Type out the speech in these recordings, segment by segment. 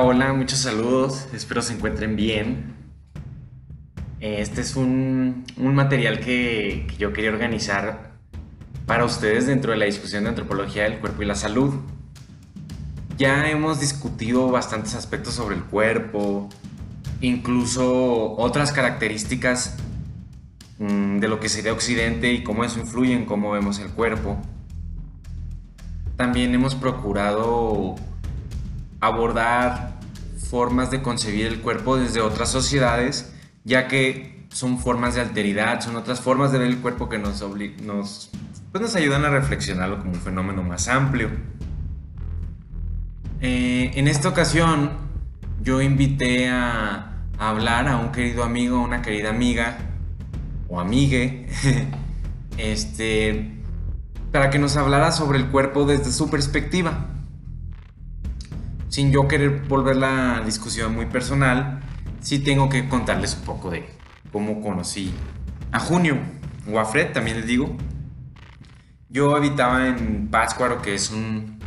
Hola, muchos saludos, espero se encuentren bien. Este es un, material que, que, yo quería organizar para ustedes dentro de la discusión de antropología del cuerpo y la salud. Ya hemos discutido bastantes aspectos sobre el cuerpo, incluso otras características mm, de lo que sería Occidente y cómo eso influye en cómo vemos el cuerpo. También hemos procurado abordar formas de concebir el cuerpo desde otras sociedades, ya que son formas de alteridad, son otras formas de ver el cuerpo que nos, nos, pues nos ayudan a reflexionarlo como un fenómeno más amplio. Eh, en esta ocasión yo invité a, hablar a un querido amigo, una querida amiga o amigue, este, para que nos hablara sobre el cuerpo desde su perspectiva. Sin yo querer volver la discusión muy personal, sí tengo que contarles un poco de cómo conocí a Junio, o a Fred también les digo. Yo habitaba en Pátzcuaro, que es un,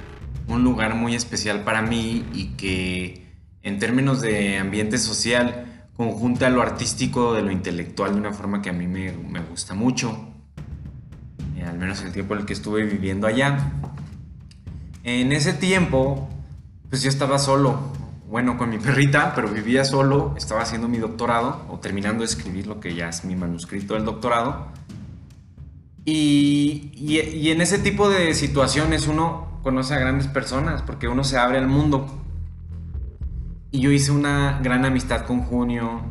un lugar muy especial para mí y que en términos de ambiente social conjunta lo artístico de lo intelectual de una forma que a mí me, me gusta mucho. Eh, al menos el tiempo en el que estuve viviendo allá. En ese tiempo, pues yo estaba solo, bueno, con mi perrita, pero vivía solo, estaba haciendo mi doctorado o terminando de escribir lo que ya es mi manuscrito del doctorado. Y, y, en ese tipo de situaciones uno conoce a grandes personas porque uno se abre al mundo. Y yo hice una gran amistad con Junio,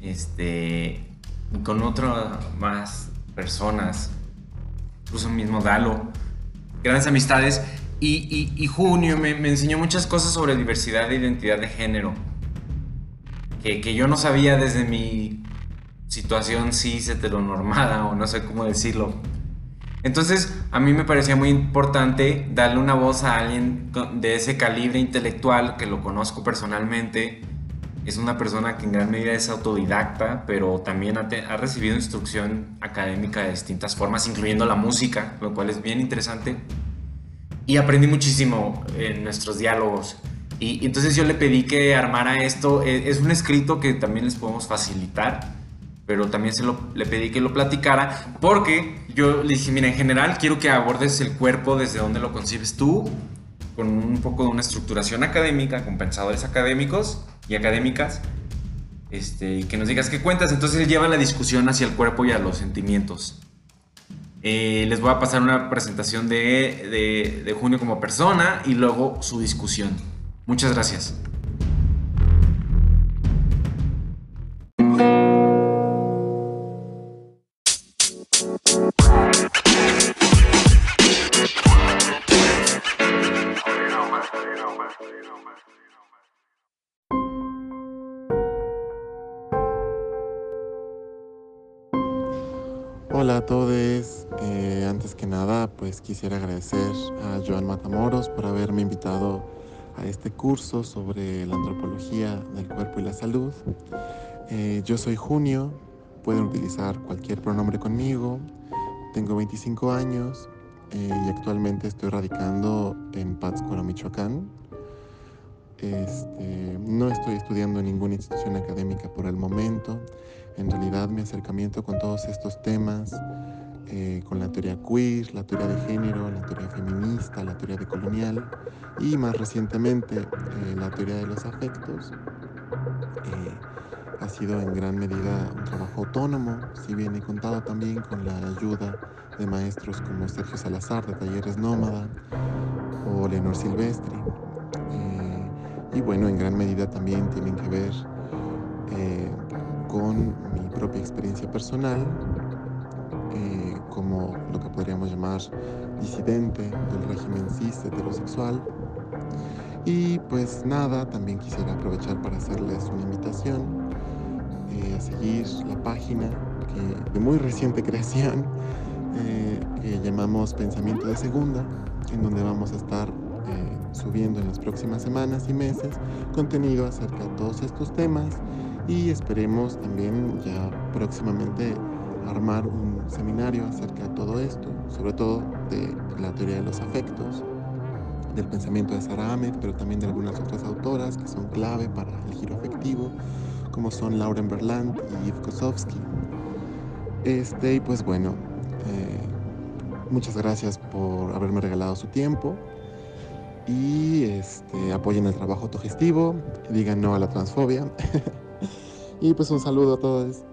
este, con otras más personas, incluso mismo Dalo, grandes amistades. Y, Junio me, enseñó muchas cosas sobre diversidad e identidad de género, que, que yo no sabía desde mi situación cis heteronormada, o no sé cómo decirlo. Entonces, a mí me parecía muy importante darle una voz a alguien de ese calibre intelectual, que lo conozco personalmente, es una persona que en gran medida es autodidacta, pero también ha, ha, recibido instrucción académica de distintas formas, incluyendo la música, lo cual es bien interesante. Y aprendí muchísimo en nuestros diálogos. Y, entonces yo le pedí que armara esto. E, es, un escrito que también les podemos facilitar, pero también se lo, le pedí que lo platicara, porque yo le dije, mira, en general quiero que abordes el cuerpo desde donde lo concibes tú, con un poco de una estructuración académica, con pensadores académicos y académicas, este, que nos digas qué cuentas. Entonces él lleva la discusión hacia el cuerpo y a los sentimientos. Eh, les voy a pasar una presentación de, de, de Junio como persona y luego su discusión. Muchas gracias. Quisiera agradecer a Joan Matamoros por haberme invitado a este curso sobre la antropología del cuerpo y la salud. Eh, yo soy Junio, pueden utilizar cualquier pronombre conmigo. Tengo 25 años eh, y actualmente estoy radicando en Pátzcuaro, Michoacán. Este, no estoy estudiando en ninguna institución académica por el momento. En realidad mi acercamiento con todos estos temas, eh, con la teoría queer, la teoría de género, la teoría feminista, la teoría de colonial y más recientemente eh, la teoría de los afectos, eh, ha sido en gran medida un trabajo autónomo, si bien he contado también con la ayuda de maestros como Sergio Salazar de Talleres Nómada o Leonor Silvestri. y bueno, en gran medida también tienen que ver con mi propia experiencia personal como lo que podríamos llamar disidente del régimen cis heterosexual. Y pues nada, también quisiera aprovechar para hacerles una invitación eh, a seguir la página de muy reciente creación eh, que llamamos Pensamiento de Segunda, en donde vamos a estar subiendo en las próximas semanas y meses contenido acerca de todos estos temas y esperemos también ya próximamente armar un seminario acerca de todo esto, sobre todo de la teoría de los afectos. del pensamiento de Sara Ahmed, pero también de algunas otras autoras que son clave para el giro afectivo, como son Lauren Berland y Eve Kosowski. Este, y pues bueno, eh, muchas gracias por haberme regalado su tiempo y este, apoyen el trabajo autogestivo, digan no a la transfobia. y pues un saludo a todos.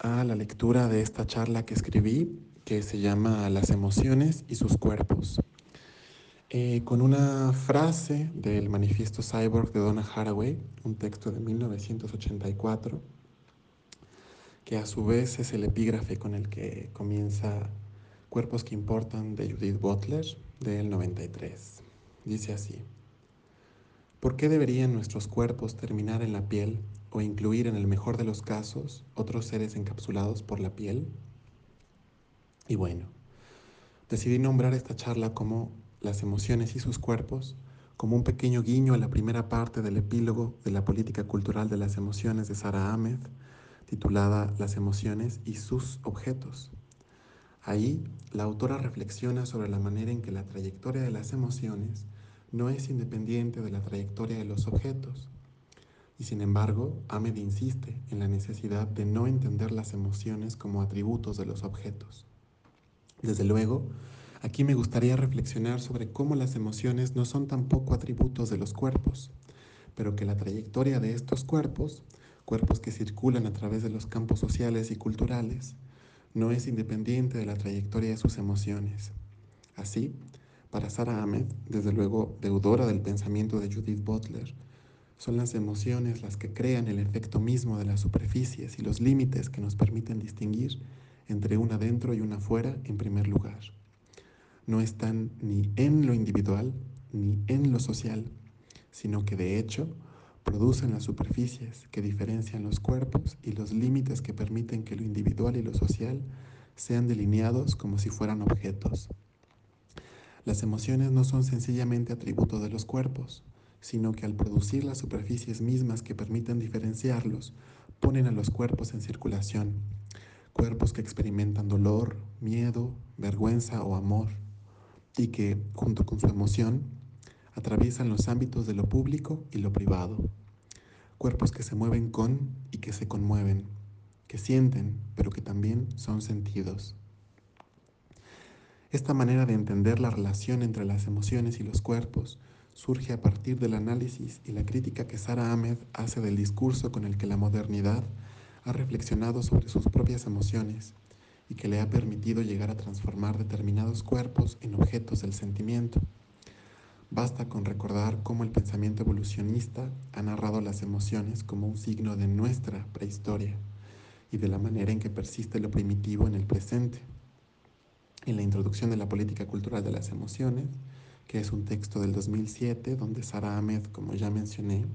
A la lectura de esta charla que escribí, que se llama Las emociones y sus cuerpos, eh, con una frase del manifiesto Cyborg de Donna Haraway, un texto de 1984, que a su vez es el epígrafe con el que comienza Cuerpos que Importan de Judith Butler del 93. Dice así, ¿por qué deberían nuestros cuerpos terminar en la piel? O incluir en el mejor de los casos otros seres encapsulados por la piel? Y bueno, decidí nombrar esta charla como Las emociones y sus cuerpos, como un pequeño guiño a la primera parte del epílogo de la política cultural de las emociones de Sara Ahmed, titulada Las emociones y sus objetos. Ahí, la autora reflexiona sobre la manera en que la trayectoria de las emociones no es independiente de la trayectoria de los objetos, y sin embargo, Ahmed insiste en la necesidad de no entender las emociones como atributos de los objetos. Desde luego, aquí me gustaría reflexionar sobre cómo las emociones no son tampoco atributos de los cuerpos, pero que la trayectoria de estos cuerpos, cuerpos que circulan a través de los campos sociales y culturales, no es independiente de la trayectoria de sus emociones. Así, para Sarah Ahmed, desde luego deudora del pensamiento de Judith Butler, son las emociones las que crean el efecto mismo de las superficies y los límites que nos permiten distinguir entre una dentro y una fuera en primer lugar. No están ni en lo individual ni en lo social, sino que de hecho producen las superficies que diferencian los cuerpos y los límites que permiten que lo individual y lo social sean delineados como si fueran objetos. Las emociones no son sencillamente atributos de los cuerpos, sino que al producir las superficies mismas que permiten diferenciarlos, ponen a los cuerpos en circulación, cuerpos que experimentan dolor, miedo, vergüenza o amor, y que, junto con su emoción, atraviesan los ámbitos de lo público y lo privado, cuerpos que se mueven con y que se conmueven, que sienten, pero que también son sentidos. Esta manera de entender la relación entre las emociones y los cuerpos surge a partir del análisis y la crítica que Sara Ahmed hace del discurso con el que la modernidad ha reflexionado sobre sus propias emociones y que le ha permitido llegar a transformar determinados cuerpos en objetos del sentimiento. Basta con recordar cómo el pensamiento evolucionista ha narrado las emociones como un signo de nuestra prehistoria y de la manera en que persiste lo primitivo en el presente. En la introducción de la política cultural de las emociones, que es un texto del 2007 donde Sara Ahmed, como ya mencioné,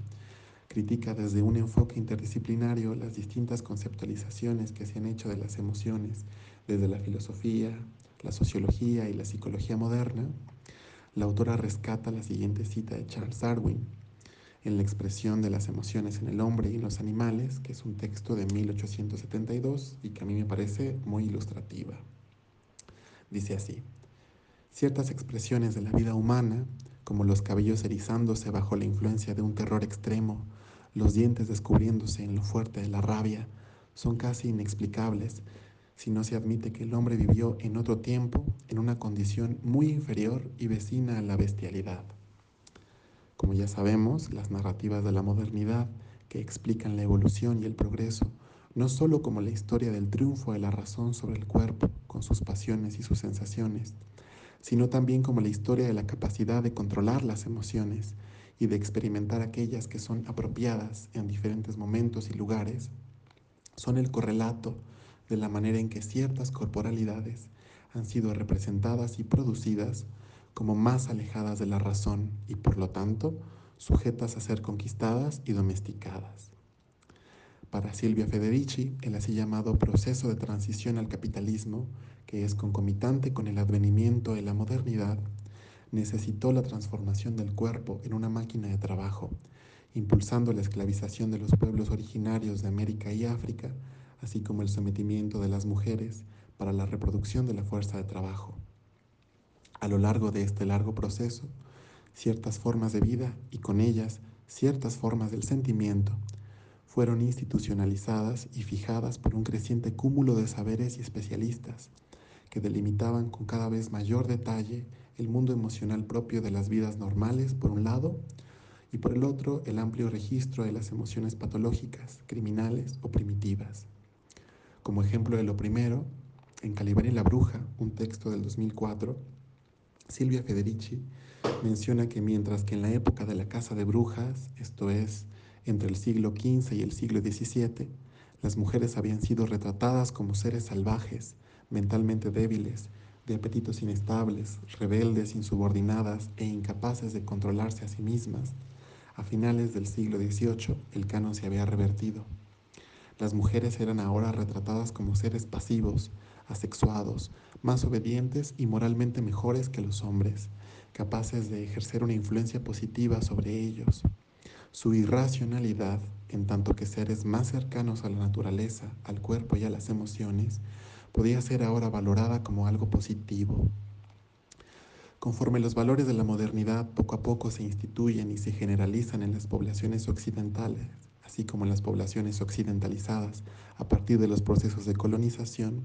critica desde un enfoque interdisciplinario las distintas conceptualizaciones que se han hecho de las emociones desde la filosofía, la sociología y la psicología moderna, la autora rescata la siguiente cita de Charles Darwin en la expresión de las emociones en el hombre y en los animales, que es un texto de 1872 y que a mí me parece muy ilustrativa. Dice así, Ciertas expresiones de la vida humana, como los cabellos erizándose bajo la influencia de un terror extremo, los dientes descubriéndose en lo fuerte de la rabia, son casi inexplicables si no se admite que el hombre vivió en otro tiempo en una condición muy inferior y vecina a la bestialidad. Como ya sabemos, las narrativas de la modernidad que explican la evolución y el progreso, no solo como la historia del triunfo de la razón sobre el cuerpo, con sus pasiones y sus sensaciones, sino también como la historia de la capacidad de controlar las emociones y de experimentar aquellas que son apropiadas en diferentes momentos y lugares, son el correlato de la manera en que ciertas corporalidades han sido representadas y producidas como más alejadas de la razón y por lo tanto sujetas a ser conquistadas y domesticadas. Para Silvia Federici, el así llamado proceso de transición al capitalismo, que es concomitante con el advenimiento de la modernidad, necesitó la transformación del cuerpo en una máquina de trabajo, impulsando la esclavización de los pueblos originarios de América y África, así como el sometimiento de las mujeres para la reproducción de la fuerza de trabajo. A lo largo de este largo proceso, ciertas formas de vida y con ellas ciertas formas del sentimiento fueron institucionalizadas y fijadas por un creciente cúmulo de saberes y especialistas que delimitaban con cada vez mayor detalle el mundo emocional propio de las vidas normales, por un lado, y por el otro, el amplio registro de las emociones patológicas, criminales o primitivas. Como ejemplo de lo primero, en Caliban y la Bruja, un texto del 2004, Silvia Federici menciona que mientras que en la época de la Casa de Brujas, esto es, entre el siglo XV y el siglo XVII, las mujeres habían sido retratadas como seres salvajes, mentalmente débiles, de apetitos inestables, rebeldes, insubordinadas e incapaces de controlarse a sí mismas, a finales del siglo XVIII el canon se había revertido. Las mujeres eran ahora retratadas como seres pasivos, asexuados, más obedientes y moralmente mejores que los hombres, capaces de ejercer una influencia positiva sobre ellos. Su irracionalidad, en tanto que seres más cercanos a la naturaleza, al cuerpo y a las emociones, podía ser ahora valorada como algo positivo. Conforme los valores de la modernidad poco a poco se instituyen y se generalizan en las poblaciones occidentales, así como en las poblaciones occidentalizadas a partir de los procesos de colonización,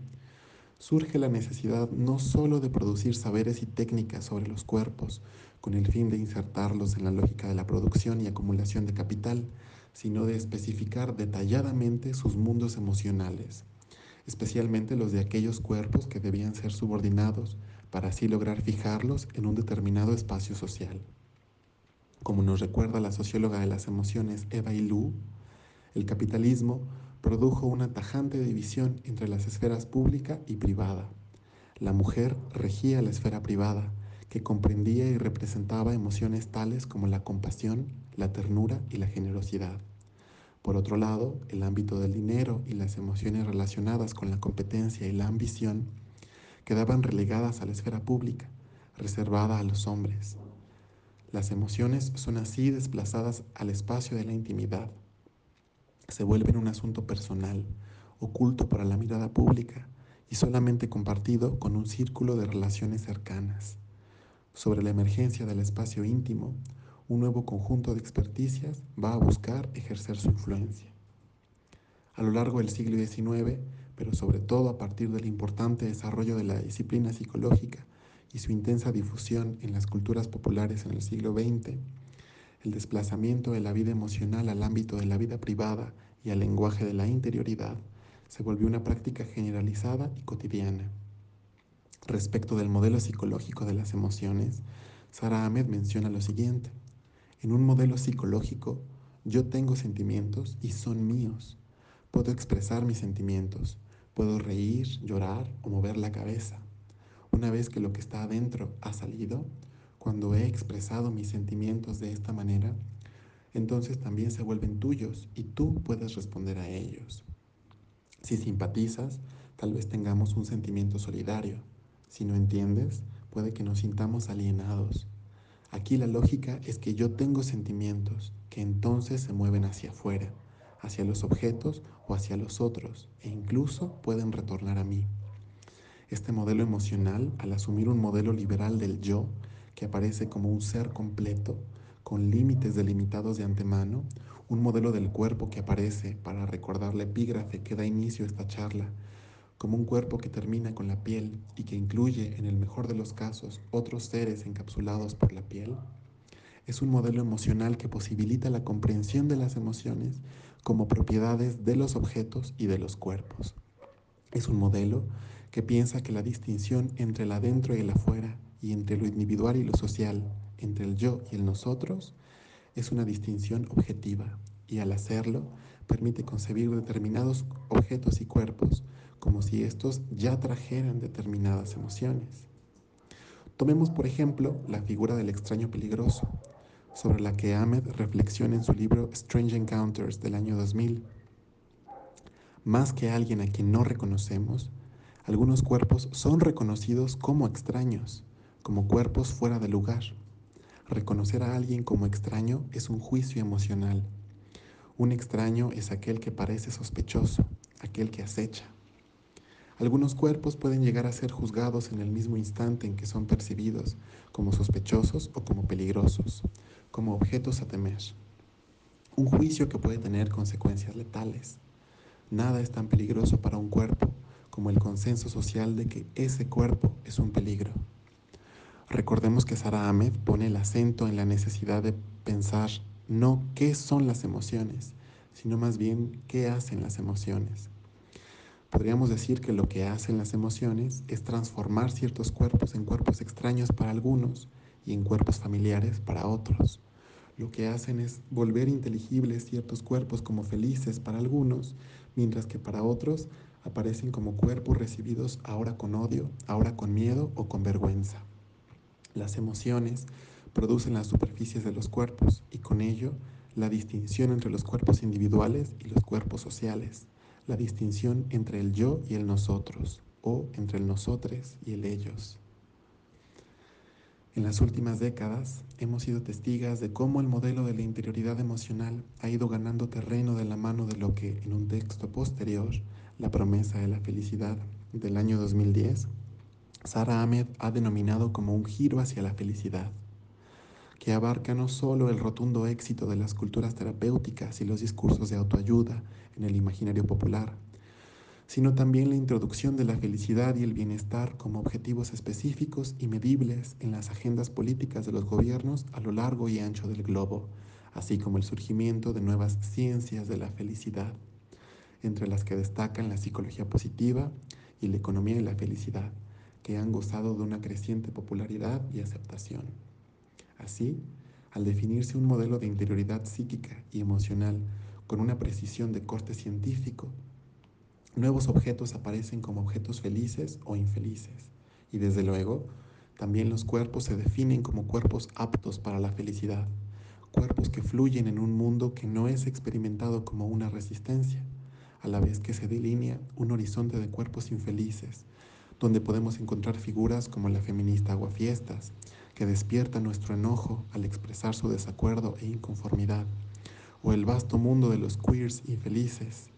surge la necesidad no sólo de producir saberes y técnicas sobre los cuerpos, con el fin de insertarlos en la lógica de la producción y acumulación de capital, sino de especificar detalladamente sus mundos emocionales, especialmente los de aquellos cuerpos que debían ser subordinados para así lograr fijarlos en un determinado espacio social. Como nos recuerda la socióloga de las emociones Eva Ilú, el capitalismo produjo una tajante división entre las esferas pública y privada. La mujer regía la esfera privada, que comprendía y representaba emociones tales como la compasión, la ternura y la generosidad. Por otro lado, el ámbito del dinero y las emociones relacionadas con la competencia y la ambición quedaban relegadas a la esfera pública, reservada a los hombres. Las emociones son así desplazadas al espacio de la intimidad, se vuelven un asunto personal, oculto para la mirada pública y solamente compartido con un círculo de relaciones cercanas. Sobre la emergencia del espacio íntimo, un nuevo conjunto de experticias va a buscar ejercer su influencia. A lo largo del siglo XIX, pero sobre todo a partir del importante desarrollo de la disciplina psicológica y su intensa difusión en las culturas populares en el siglo XX, el desplazamiento de la vida emocional al ámbito de la vida privada y al lenguaje de la interioridad se volvió una práctica generalizada y cotidiana. Respecto del modelo psicológico de las emociones, Sara Ahmed menciona lo siguiente. En un modelo psicológico, yo tengo sentimientos y son míos. Puedo expresar mis sentimientos, puedo reír, llorar o mover la cabeza. Una vez que lo que está adentro ha salido, cuando he expresado mis sentimientos de esta manera, entonces también se vuelven tuyos y tú puedes responder a ellos. Si simpatizas, tal vez tengamos un sentimiento solidario. Si no entiendes, puede que nos sintamos alienados. Aquí la lógica es que yo tengo sentimientos que entonces se mueven hacia afuera, hacia los objetos o hacia los otros, e incluso pueden retornar a mí. Este modelo emocional, al asumir un modelo liberal del yo, que aparece como un ser completo, con límites delimitados de antemano, un modelo del cuerpo que aparece para recordar la epígrafe que da inicio a esta charla, como un cuerpo que termina con la piel y que incluye, en el mejor de los casos, otros seres encapsulados por la piel, es un modelo emocional que posibilita la comprensión de las emociones como propiedades de los objetos y de los cuerpos. Es un modelo que piensa que la distinción entre el adentro y el afuera y entre lo individual y lo social, entre el yo y el nosotros, es una distinción objetiva y al hacerlo permite concebir determinados objetos y cuerpos como si estos ya trajeran determinadas emociones. Tomemos por ejemplo la figura del extraño peligroso, sobre la que Ahmed reflexiona en su libro Strange Encounters del año 2000. Más que alguien a quien no reconocemos, algunos cuerpos son reconocidos como extraños, como cuerpos fuera de lugar. Reconocer a alguien como extraño es un juicio emocional. Un extraño es aquel que parece sospechoso, aquel que acecha. Algunos cuerpos pueden llegar a ser juzgados en el mismo instante en que son percibidos como sospechosos o como peligrosos, como objetos a temer. Un juicio que puede tener consecuencias letales. Nada es tan peligroso para un cuerpo como el consenso social de que ese cuerpo es un peligro. Recordemos que Sara Ahmed pone el acento en la necesidad de pensar no qué son las emociones, sino más bien qué hacen las emociones. Podríamos decir que lo que hacen las emociones es transformar ciertos cuerpos en cuerpos extraños para algunos y en cuerpos familiares para otros. Lo que hacen es volver inteligibles ciertos cuerpos como felices para algunos, mientras que para otros aparecen como cuerpos recibidos ahora con odio, ahora con miedo o con vergüenza. Las emociones producen las superficies de los cuerpos y con ello la distinción entre los cuerpos individuales y los cuerpos sociales la distinción entre el yo y el nosotros, o entre el nosotres y el ellos. En las últimas décadas hemos sido testigas de cómo el modelo de la interioridad emocional ha ido ganando terreno de la mano de lo que en un texto posterior, La promesa de la felicidad del año 2010, Sara Ahmed ha denominado como un giro hacia la felicidad que abarca no solo el rotundo éxito de las culturas terapéuticas y los discursos de autoayuda en el imaginario popular, sino también la introducción de la felicidad y el bienestar como objetivos específicos y medibles en las agendas políticas de los gobiernos a lo largo y ancho del globo, así como el surgimiento de nuevas ciencias de la felicidad, entre las que destacan la psicología positiva y la economía de la felicidad, que han gozado de una creciente popularidad y aceptación. Así, al definirse un modelo de interioridad psíquica y emocional con una precisión de corte científico, nuevos objetos aparecen como objetos felices o infelices. Y desde luego, también los cuerpos se definen como cuerpos aptos para la felicidad, cuerpos que fluyen en un mundo que no es experimentado como una resistencia, a la vez que se delinea un horizonte de cuerpos infelices, donde podemos encontrar figuras como la feminista aguafiestas, que despierta nuestro enojo al expresar su desacuerdo e inconformidad, o el vasto mundo de los queers infelices,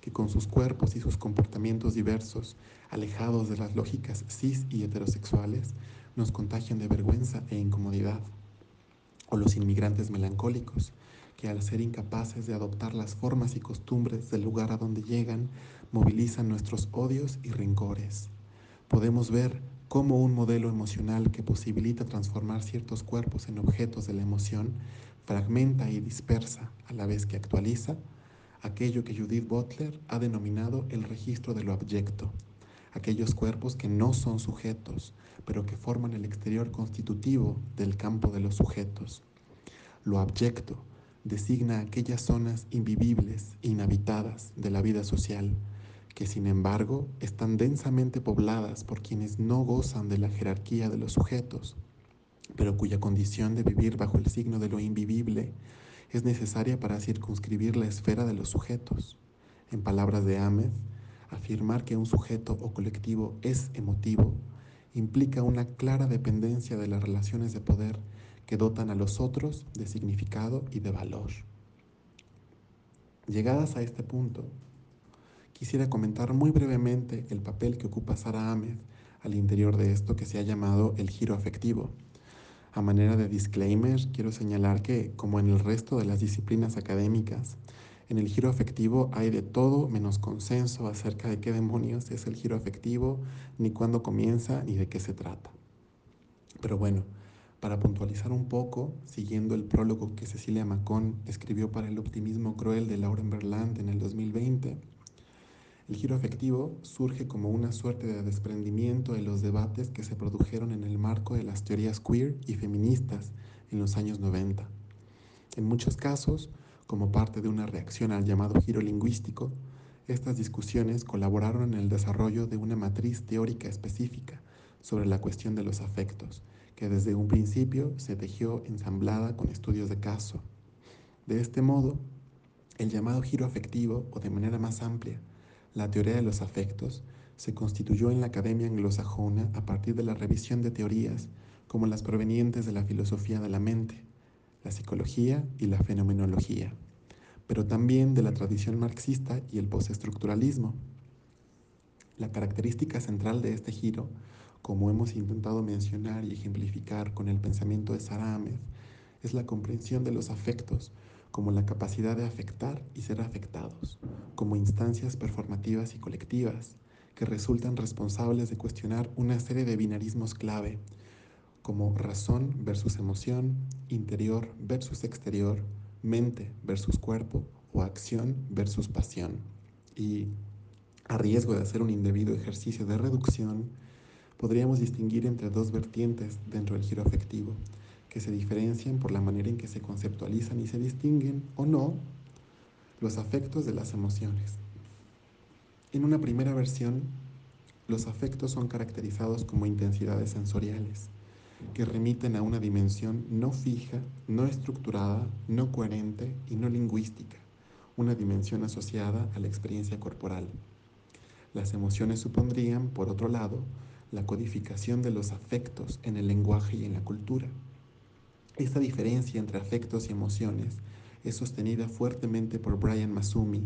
que con sus cuerpos y sus comportamientos diversos, alejados de las lógicas cis y heterosexuales, nos contagian de vergüenza e incomodidad, o los inmigrantes melancólicos, que al ser incapaces de adoptar las formas y costumbres del lugar a donde llegan, movilizan nuestros odios y rencores. Podemos ver cómo un modelo emocional que posibilita transformar ciertos cuerpos en objetos de la emoción fragmenta y dispersa a la vez que actualiza aquello que Judith Butler ha denominado el registro de lo abyecto, aquellos cuerpos que no son sujetos, pero que forman el exterior constitutivo del campo de los sujetos. Lo abyecto designa aquellas zonas invivibles inhabitadas de la vida social, que sin embargo están densamente pobladas por quienes no gozan de la jerarquía de los sujetos, pero cuya condición de vivir bajo el signo de lo invivible es necesaria para circunscribir la esfera de los sujetos. En palabras de Ahmed, afirmar que un sujeto o colectivo es emotivo implica una clara dependencia de las relaciones de poder que dotan a los otros de significado y de valor. Llegadas a este punto, quisiera comentar muy brevemente el papel que ocupa Sara Ahmed al interior de esto que se ha llamado el giro afectivo. A manera de disclaimer, quiero señalar que, como en el resto de las disciplinas académicas, en el giro afectivo hay de todo menos consenso acerca de qué demonios es el giro afectivo, ni cuándo comienza, ni de qué se trata. Pero bueno, para puntualizar un poco, siguiendo el prólogo que Cecilia Macón escribió para El optimismo cruel de Lauren Berland en el 2020, el giro afectivo surge como una suerte de desprendimiento de los debates que se produjeron en el marco de las teorías queer y feministas en los años 90. En muchos casos, como parte de una reacción al llamado giro lingüístico, Estas discusiones colaboraron en el desarrollo de una matriz teórica específica sobre la cuestión de los afectos, que desde un principio se tejió ensamblada con estudios de caso. De este modo, el llamado giro afectivo, o de manera más amplia, la teoría de los afectos, se constituyó en la academia anglosajona a partir de la revisión de teorías como las provenientes de la filosofía de la mente, la psicología y la fenomenología, pero también de la tradición marxista y el postestructuralismo. La característica central de este giro, como hemos intentado mencionar y ejemplificar con el pensamiento de Sara Ahmed, es la comprensión de los afectos como la capacidad de afectar y ser afectados, como instancias performativas y colectivas que resultan responsables de cuestionar una serie de binarismos clave, como razón versus emoción, interior versus exterior, mente versus cuerpo o acción versus pasión. Y a riesgo de hacer un indebido ejercicio de reducción, podríamos distinguir entre dos vertientes dentro del giro afectivo, que se diferencian por la manera en que se conceptualizan y se distinguen o no los afectos de las emociones. En una primera versión, los afectos son caracterizados como intensidades sensoriales, que remiten a una dimensión no fija, no estructurada, no coherente y no lingüística, una dimensión asociada a la experiencia corporal. Las emociones supondrían, por otro lado, la codificación de los afectos en el lenguaje y en la cultura. Esta diferencia entre afectos y emociones es sostenida fuertemente por Brian Masumi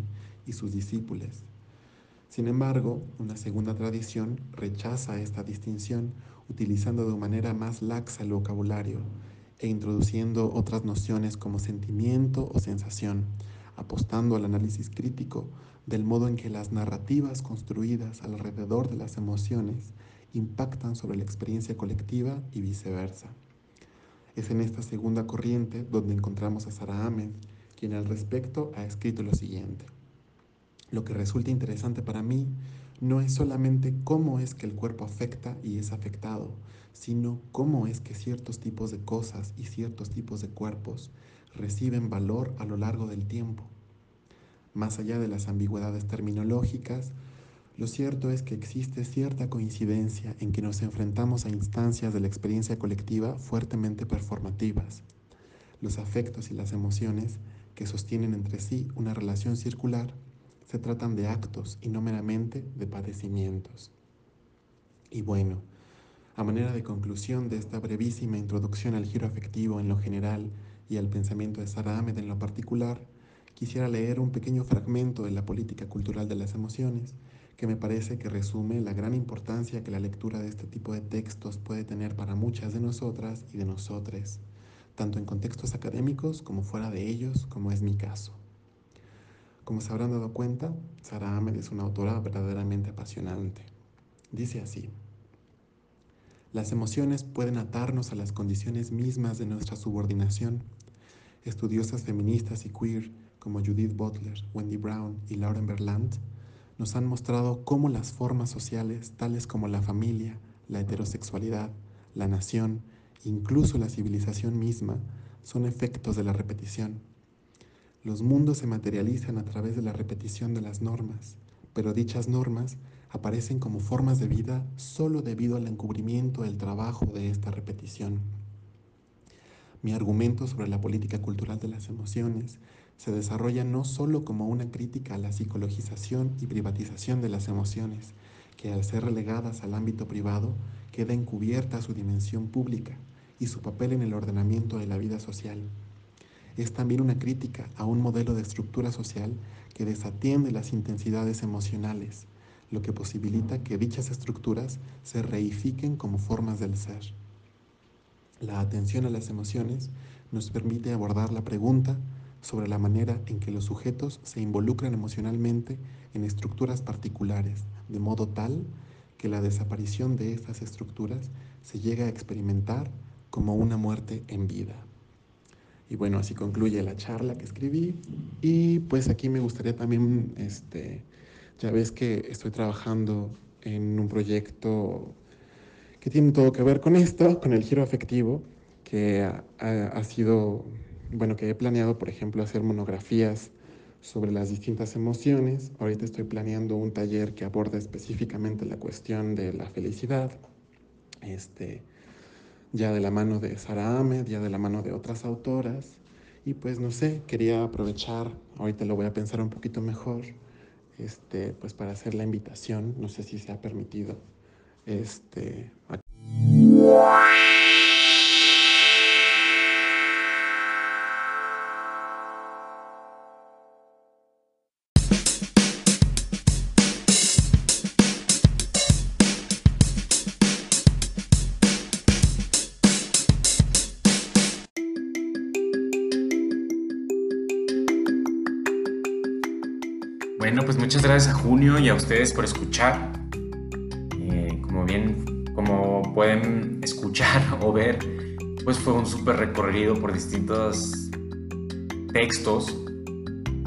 y sus discípulos. Sin embargo, una segunda tradición rechaza esta distinción utilizando de manera más laxa el vocabulario e introduciendo otras nociones como sentimiento o sensación, apostando al análisis crítico del modo en que las narrativas construidas alrededor de las emociones impactan sobre la experiencia colectiva y viceversa. Es en esta segunda corriente donde encontramos a Sarah Ahmed, quien al respecto ha escrito lo siguiente. Lo que resulta interesante para mí no es solamente cómo es que el cuerpo afecta y es afectado, sino cómo es que ciertos tipos de cosas y ciertos tipos de cuerpos reciben valor a lo largo del tiempo. Más allá de las ambigüedades terminológicas, lo cierto es que existe cierta coincidencia en que nos enfrentamos a instancias de la experiencia colectiva fuertemente performativas. Los afectos y las emociones, que sostienen entre sí una relación circular, se tratan de actos y no meramente de padecimientos. Y bueno, a manera de conclusión de esta brevísima introducción al giro afectivo en lo general y al pensamiento de Sarah Ahmed en lo particular, quisiera leer un pequeño fragmento de la política cultural de las emociones que me parece que resume la gran importancia que la lectura de este tipo de textos puede tener para muchas de nosotras y de nosotres, tanto en contextos académicos como fuera de ellos, como es mi caso. Como se habrán dado cuenta, Sara Ahmed es una autora verdaderamente apasionante. Dice así, las emociones pueden atarnos a las condiciones mismas de nuestra subordinación. Estudiosas feministas y queer como Judith Butler, Wendy Brown y Lauren Berlant nos han mostrado cómo las formas sociales, tales como la familia, la heterosexualidad, la nación, incluso la civilización misma, son efectos de la repetición los mundos se materializan a través de la repetición de las normas, pero dichas normas aparecen como formas de vida solo debido al encubrimiento del trabajo de esta repetición. Mi argumento sobre la política cultural de las emociones se desarrolla no solo como una crítica a la psicologización y privatización de las emociones, que al ser relegadas al ámbito privado queda encubierta su dimensión pública y su papel en el ordenamiento de la vida social es también una crítica a un modelo de estructura social que desatiende las intensidades emocionales, lo que posibilita que dichas estructuras se reifiquen como formas del ser. La atención a las emociones nos permite abordar la pregunta sobre la manera en que los sujetos se involucran emocionalmente en estructuras particulares, de modo tal que la desaparición de estas estructuras se llega a experimentar como una muerte en vida. Y bueno, así concluye la charla que escribí. Y pues aquí me gustaría también, este, ya ves que estoy trabajando en un proyecto que tiene todo que ver con esto, con el giro afectivo, que ha, ha sido, bueno, que he planeado, por ejemplo, hacer monografías sobre las distintas emociones. Ahorita estoy planeando un taller que aborda específicamente la cuestión de la felicidad. Este, ya de la mano de Sara Ahmed, ya de la mano de otras autoras. Y pues no sé, quería aprovechar, ahorita lo voy a pensar un poquito mejor, este, pues para hacer la invitación, no sé si se ha permitido, este, Bueno, muchas gracias a Junio y a ustedes por escuchar. Eh, como bien, como pueden escuchar o ver, pues fue un súper recorrido por distintos textos.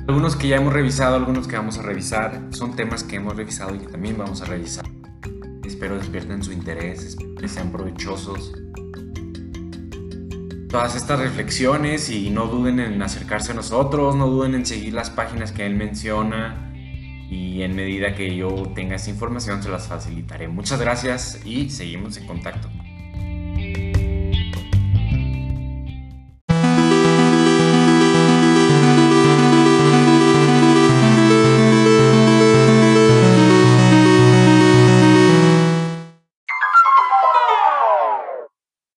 Algunos que ya hemos revisado, algunos que vamos a revisar. Son temas que hemos revisado y que también vamos a revisar. Espero despierten su interés, espero que sean provechosos todas estas reflexiones y no duden en acercarse a nosotros, no duden en seguir las páginas que él menciona y en medida que yo tenga esa información se las facilitaré. Muchas gracias y seguimos en contacto.